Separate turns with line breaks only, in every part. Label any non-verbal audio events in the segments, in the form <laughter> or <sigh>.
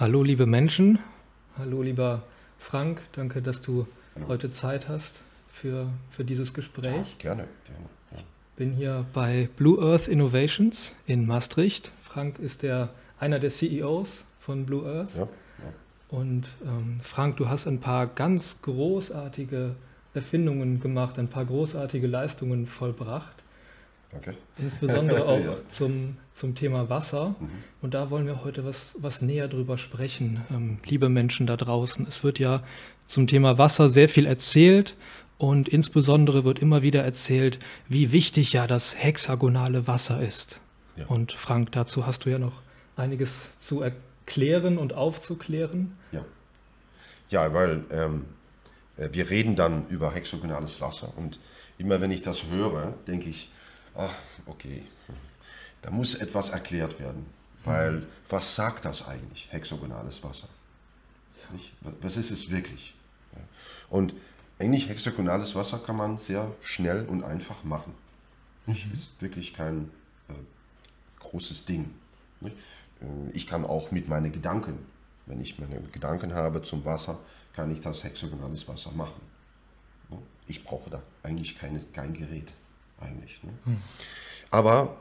Hallo liebe Menschen, hallo lieber Frank, danke, dass du hallo. heute Zeit hast für, für dieses Gespräch. Ja,
gerne, gerne.
Ja. Ich bin hier bei Blue Earth Innovations in Maastricht. Frank ist der, einer der CEOs von Blue Earth. Ja, Und ähm, Frank, du hast ein paar ganz großartige Erfindungen gemacht, ein paar großartige Leistungen vollbracht.
Danke.
Insbesondere <laughs> auch ja. zum, zum Thema Wasser. Mhm. Und da wollen wir heute was, was näher drüber sprechen, ähm, liebe Menschen da draußen. Es wird ja zum Thema Wasser sehr viel erzählt und insbesondere wird immer wieder erzählt, wie wichtig ja das hexagonale Wasser ist. Ja. Und Frank, dazu hast du ja noch einiges zu erklären und aufzuklären.
Ja, ja weil ähm, äh, wir reden dann über hexagonales Wasser und immer wenn ich das höre, denke ich, ach, okay, da muss etwas erklärt werden. Weil was sagt das eigentlich, hexagonales Wasser? Ja. Was ist es wirklich? Und eigentlich hexagonales Wasser kann man sehr schnell und einfach machen. Nicht? Mhm. Ist wirklich kein äh, großes Ding. Nicht? Äh, ich kann auch mit meinen Gedanken, wenn ich meine Gedanken habe zum Wasser, kann ich das hexagonales Wasser machen. Ich brauche da eigentlich keine, kein Gerät eigentlich. Ne? Hm. Aber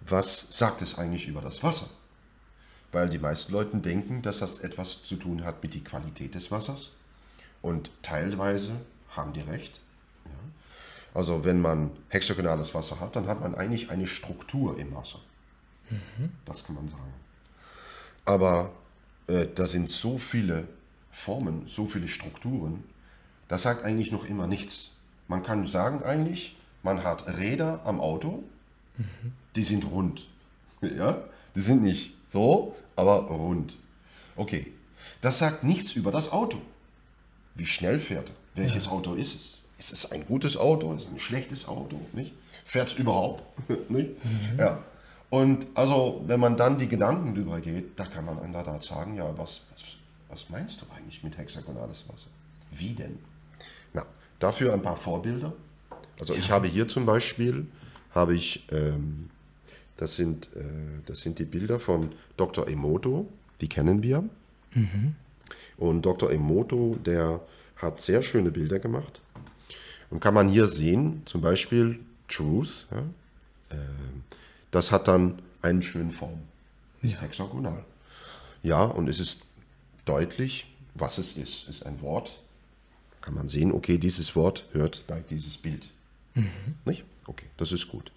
was sagt es eigentlich über das Wasser? Weil die meisten Leute denken, dass das etwas zu tun hat mit der Qualität des Wassers. Und teilweise haben die recht. Ja. Also wenn man hexagonales Wasser hat, dann hat man eigentlich eine Struktur im Wasser. Das kann man sagen. Aber äh, da sind so viele Formen, so viele Strukturen, das sagt eigentlich noch immer nichts. Man kann sagen eigentlich, man hat Räder am Auto, mhm. die sind rund. <laughs> Ja? Die sind nicht so, aber rund. Okay, das sagt nichts über das Auto. Wie schnell fährt er? Welches ja. Auto ist es? Ist es ein gutes Auto? Ist es ein schlechtes Auto? Fährt es überhaupt? <laughs> nicht? Mhm. Ja. Und also, wenn man dann die Gedanken drüber geht, da kann man in der Tat sagen, ja, was, was, was meinst du eigentlich mit hexagonales Wasser? Wie denn? Na, dafür ein paar Vorbilder. Also ja. ich habe hier zum Beispiel, habe ich, ähm, das, sind, äh, das sind die Bilder von Dr. Emoto, die kennen wir. Mhm. Und Dr. Emoto, der hat sehr schöne Bilder gemacht. Und kann man hier sehen, zum Beispiel Truth, ja, äh, das hat dann eine schöne Form. Ist ja. hexagonal. Ja, und es ist deutlich, was es ist. Es ist ein Wort. Kann man sehen, okay, dieses Wort hört bei dieses Bild. Mhm. Nicht? Okay, das ist gut.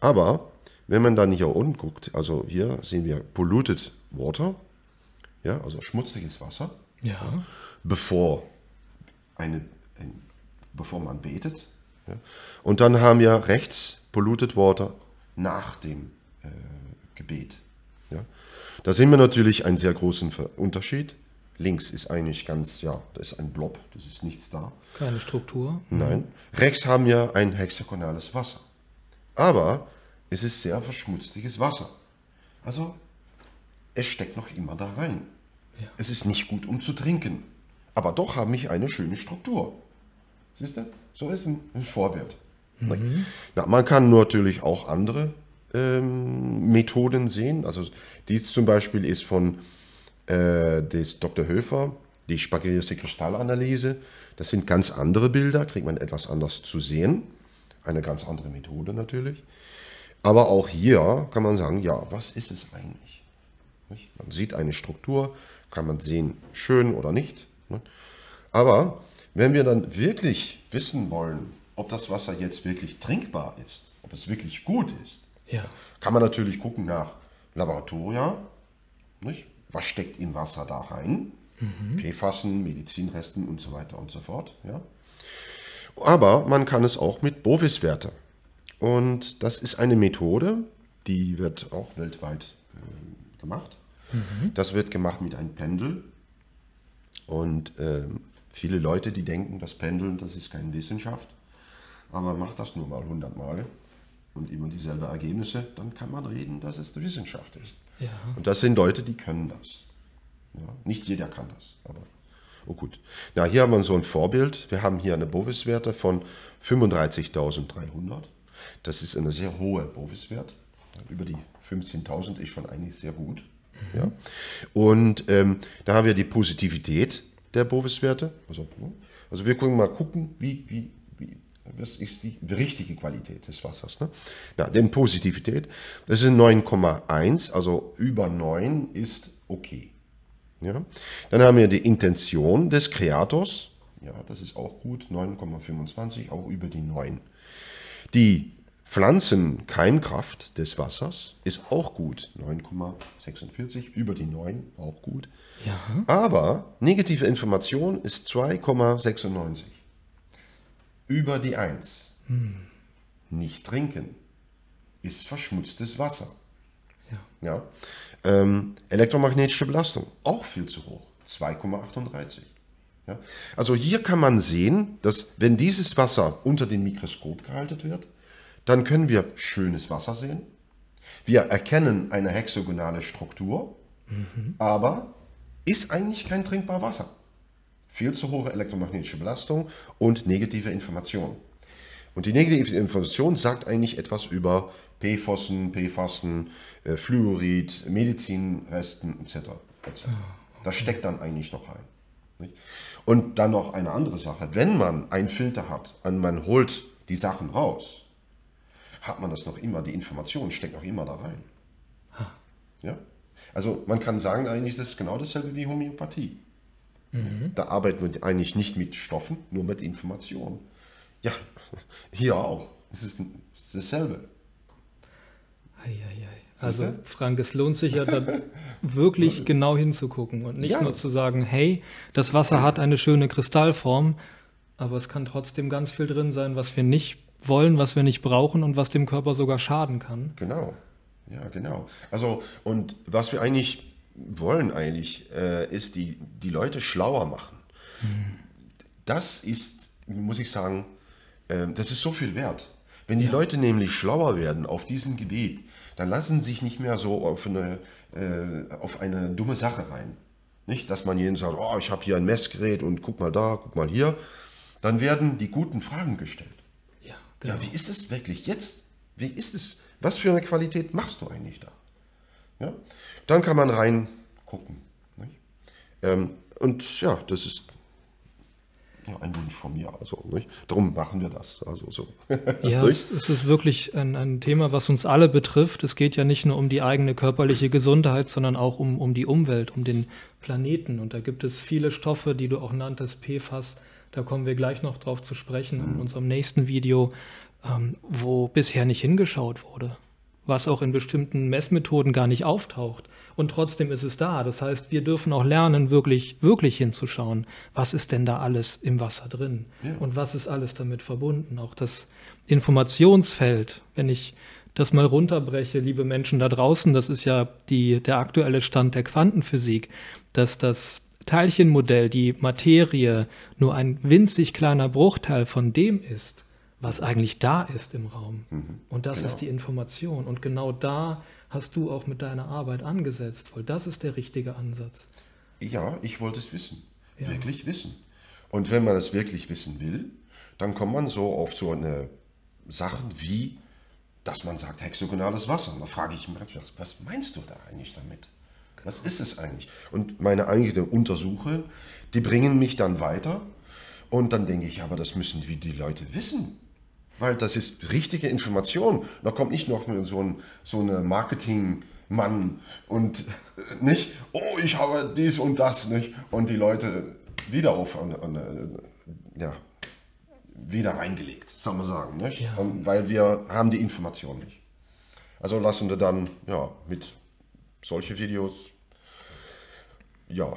Aber wenn man dann hier unten guckt, also hier sehen wir polluted water, ja, also schmutziges Wasser,
ja.
bevor, eine, ein, bevor man betet. Ja. Und dann haben wir rechts polluted water nach dem äh, Gebet. Ja. Da sehen wir natürlich einen sehr großen Unterschied. Links ist eigentlich ganz, ja, da ist ein Blob, das ist nichts da.
Keine Struktur.
Nein. Rechts haben wir ein hexagonales Wasser. Aber es ist sehr verschmutztes Wasser. Also, es steckt noch immer da rein. Ja. Es ist nicht gut, um zu trinken. Aber doch haben wir eine schöne Struktur. Siehst du? So ist ein, ein Vorbild. Mhm. Ja, man kann natürlich auch andere ähm, Methoden sehen. Also dies zum Beispiel ist von äh, des Dr. Höfer, die spaghetti Kristallanalyse. Das sind ganz andere Bilder, kriegt man etwas anders zu sehen. Eine ganz andere Methode natürlich. Aber auch hier kann man sagen, ja, was ist es eigentlich? Man sieht eine Struktur, kann man sehen, schön oder nicht. Aber wenn wir dann wirklich wissen wollen, ob das Wasser jetzt wirklich trinkbar ist, ob es wirklich gut ist,
ja.
kann man natürlich gucken nach Laboratoria. Nicht? Was steckt im Wasser da rein. Mhm. PFASen, Medizinresten und so weiter und so fort. Ja. Aber man kann es auch mit Bovis-Werte. Und das ist eine Methode, die wird auch weltweit äh, gemacht. Mhm. Das wird gemacht mit einem Pendel. Und äh, viele Leute, die denken, das Pendeln, das ist keine Wissenschaft. Aber macht das nur mal 100 Mal und immer dieselben Ergebnisse, dann kann man reden, dass es Wissenschaft ist.
Ja.
Und das sind Leute, die können das. Ja, nicht jeder kann das, aber oh gut. Na, hier haben wir so ein Vorbild. Wir haben hier eine Bovis-Werte von 35.300. Das ist eine sehr hohe Bovis-Wert. Über die 15.000 ist schon eigentlich sehr gut. Ja? Und ähm, da haben wir die Positivität der Bovis-Werte. Also, also wir können mal gucken, wie, wie, wie, was ist die richtige Qualität des Wassers. Ne? Ja, denn Positivität, das ist 9,1, also über 9 ist okay. Ja? Dann haben wir die Intention des Kreators, ja, das ist auch gut, 9,25, auch über die 9. Die Pflanzenkeimkraft des Wassers ist auch gut, 9,46, über die 9 auch gut. Ja. Aber negative Information ist 2,96, über die 1. Hm. Nicht trinken ist verschmutztes Wasser. Ja. ja. Ähm, elektromagnetische Belastung, auch viel zu hoch, 2,38. Ja? Also hier kann man sehen, dass wenn dieses Wasser unter dem Mikroskop gehalten wird, dann können wir schönes Wasser sehen. Wir erkennen eine hexagonale Struktur, mhm. aber ist eigentlich kein trinkbar Wasser. Viel zu hohe elektromagnetische Belastung und negative Information. Und die negative Information sagt eigentlich etwas über PFOSen, PFASen, äh, Fluorid, Medizinresten etc. etc. Das steckt dann eigentlich noch ein. Nicht? Und dann noch eine andere Sache. Wenn man einen Filter hat und man holt die Sachen raus, hat man das noch immer, die Information steckt noch immer da rein. Ja? Also man kann sagen eigentlich, das ist genau dasselbe wie Homöopathie. Mhm. Da arbeitet man eigentlich nicht mit Stoffen, nur mit Informationen. Ja, <laughs> hier auch. Es ist dasselbe.
Eieiei. Also Frank, es lohnt sich ja da <laughs> wirklich genau hinzugucken und nicht ja. nur zu sagen, hey, das Wasser hat eine schöne Kristallform, aber es kann trotzdem ganz viel drin sein, was wir nicht wollen, was wir nicht brauchen und was dem Körper sogar schaden kann.
Genau, ja, genau. Also und was wir eigentlich wollen eigentlich, äh, ist die, die Leute schlauer machen. Hm. Das ist, muss ich sagen, äh, das ist so viel wert. Wenn die ja. Leute nämlich schlauer werden auf diesem Gebiet, dann lassen sie sich nicht mehr so auf eine, äh, auf eine dumme Sache rein. Nicht, dass man jeden sagt, oh, ich habe hier ein Messgerät und guck mal da, guck mal hier. Dann werden die guten Fragen gestellt. Ja, genau. ja wie ist es wirklich jetzt? Wie ist es? Was für eine Qualität machst du eigentlich da? Ja? Dann kann man rein gucken. Ähm, und ja, das ist ja, ein Wunsch von mir. Also, nicht? Darum machen wir das. Also, so.
Ja, <laughs> es, es, ist wirklich ein, ein, Thema, was uns alle betrifft. Es geht ja nicht nur um die eigene körperliche Gesundheit, sondern auch um, um die Umwelt, um den Planeten. Und da gibt es viele Stoffe, die du auch nanntest, PFAS. Da kommen wir gleich noch drauf zu sprechen mhm. in unserem nächsten Video, ähm, wo bisher nicht hingeschaut wurde. Was auch in bestimmten Messmethoden gar nicht auftaucht und trotzdem ist es da. Das heißt, wir dürfen auch lernen, wirklich, wirklich hinzuschauen, was ist denn da alles im Wasser drin ja. und was ist alles damit verbunden. Auch das Informationsfeld, wenn ich das mal runterbreche, liebe Menschen da draußen, das ist ja die, der aktuelle Stand der Quantenphysik, dass das Teilchenmodell, die Materie, nur ein winzig kleiner Bruchteil von dem ist, was eigentlich da ist im Raum. Mhm, und das genau. ist die Information. Und genau da hast du auch mit deiner Arbeit angesetzt, weil das ist der richtige Ansatz.
Ja, ich wollte es wissen. Ja. Wirklich wissen. Und wenn man es wirklich wissen will, dann kommt man so auf so eine Sachen wie, dass man sagt, hexagonales Wasser. Und da frage ich mich, was meinst du da eigentlich damit? Was ist es eigentlich? Und meine eigenen Untersuche, die bringen mich dann weiter. Und dann denke ich, aber das müssen die Leute wissen. Weil das ist richtige Information. Da kommt nicht noch so ein so eine Marketingmann und äh, nicht, oh, ich habe dies und das nicht. Und die Leute wieder auf, an, an, äh, ja, wieder reingelegt, soll man sagen. Nicht? Ja. Weil wir haben die Information nicht. Also lassen wir dann ja, mit solchen Videos ja,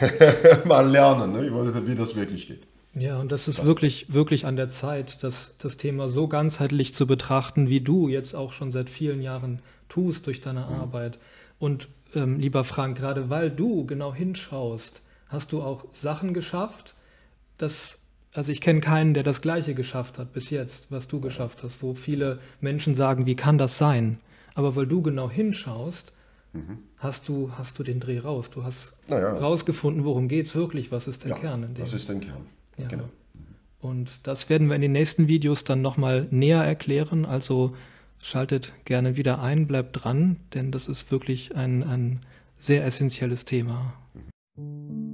<laughs> mal lernen, ne? wie das wirklich geht.
Ja, und das ist wirklich, wirklich an der Zeit, das, das Thema so ganzheitlich zu betrachten, wie du jetzt auch schon seit vielen Jahren tust durch deine mhm. Arbeit. Und ähm, lieber Frank, gerade weil du genau hinschaust, hast du auch Sachen geschafft, dass, also ich kenne keinen, der das Gleiche geschafft hat bis jetzt, was du geschafft hast, wo viele Menschen sagen, wie kann das sein? Aber weil du genau hinschaust, mhm. hast, du, hast du den Dreh raus. Du hast naja. rausgefunden, worum geht es wirklich, was ist der
ja,
Kern
in dem. Was ist der Kern? Ja. Genau.
Und das werden wir in den nächsten Videos dann nochmal näher erklären. Also schaltet gerne wieder ein, bleibt dran, denn das ist wirklich ein, ein sehr essentielles Thema. Mhm.